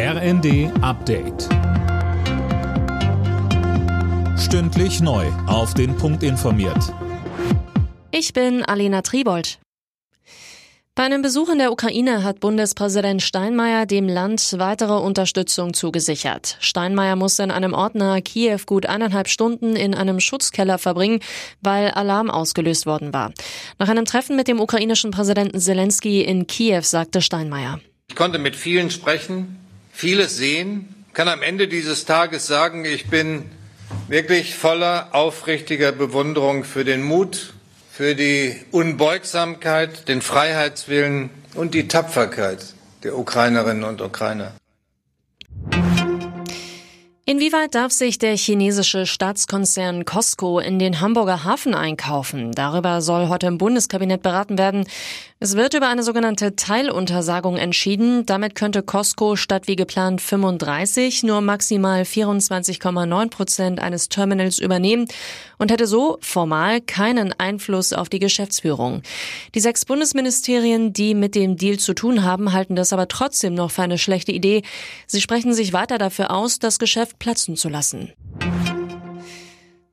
RND Update. Stündlich neu. Auf den Punkt informiert. Ich bin Alena Tribold. Bei einem Besuch in der Ukraine hat Bundespräsident Steinmeier dem Land weitere Unterstützung zugesichert. Steinmeier musste in einem Ort nahe Kiew gut eineinhalb Stunden in einem Schutzkeller verbringen, weil Alarm ausgelöst worden war. Nach einem Treffen mit dem ukrainischen Präsidenten Zelensky in Kiew sagte Steinmeier. Ich konnte mit vielen sprechen, vieles sehen, kann am Ende dieses Tages sagen, ich bin wirklich voller aufrichtiger Bewunderung für den Mut, für die Unbeugsamkeit, den Freiheitswillen und die Tapferkeit der Ukrainerinnen und Ukrainer. Inwieweit darf sich der chinesische Staatskonzern Costco in den Hamburger Hafen einkaufen? Darüber soll heute im Bundeskabinett beraten werden. Es wird über eine sogenannte Teiluntersagung entschieden. Damit könnte Costco statt wie geplant 35 nur maximal 24,9 Prozent eines Terminals übernehmen und hätte so formal keinen Einfluss auf die Geschäftsführung. Die sechs Bundesministerien, die mit dem Deal zu tun haben, halten das aber trotzdem noch für eine schlechte Idee. Sie sprechen sich weiter dafür aus, das Geschäft platzen zu lassen.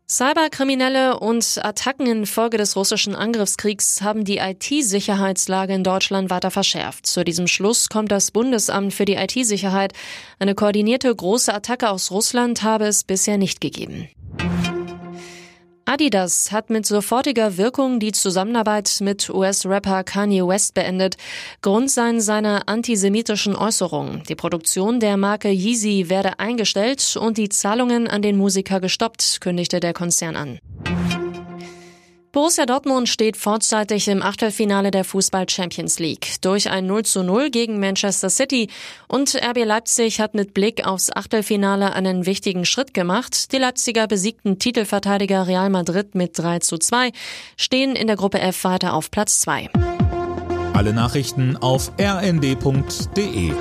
Cyberkriminelle und Attacken infolge des russischen Angriffskriegs haben die IT-Sicherheitslage in Deutschland weiter verschärft. Zu diesem Schluss kommt das Bundesamt für die IT-Sicherheit. Eine koordinierte große Attacke aus Russland habe es bisher nicht gegeben. Adidas hat mit sofortiger Wirkung die Zusammenarbeit mit US-Rapper Kanye West beendet. Grund seien seine antisemitischen Äußerungen. Die Produktion der Marke Yeezy werde eingestellt und die Zahlungen an den Musiker gestoppt, kündigte der Konzern an. Borussia Dortmund steht vorzeitig im Achtelfinale der Fußball Champions League. Durch ein 0 zu 0 gegen Manchester City und RB Leipzig hat mit Blick aufs Achtelfinale einen wichtigen Schritt gemacht. Die Leipziger besiegten Titelverteidiger Real Madrid mit 3 zu 2, stehen in der Gruppe F weiter auf Platz 2. Alle Nachrichten auf rnd.de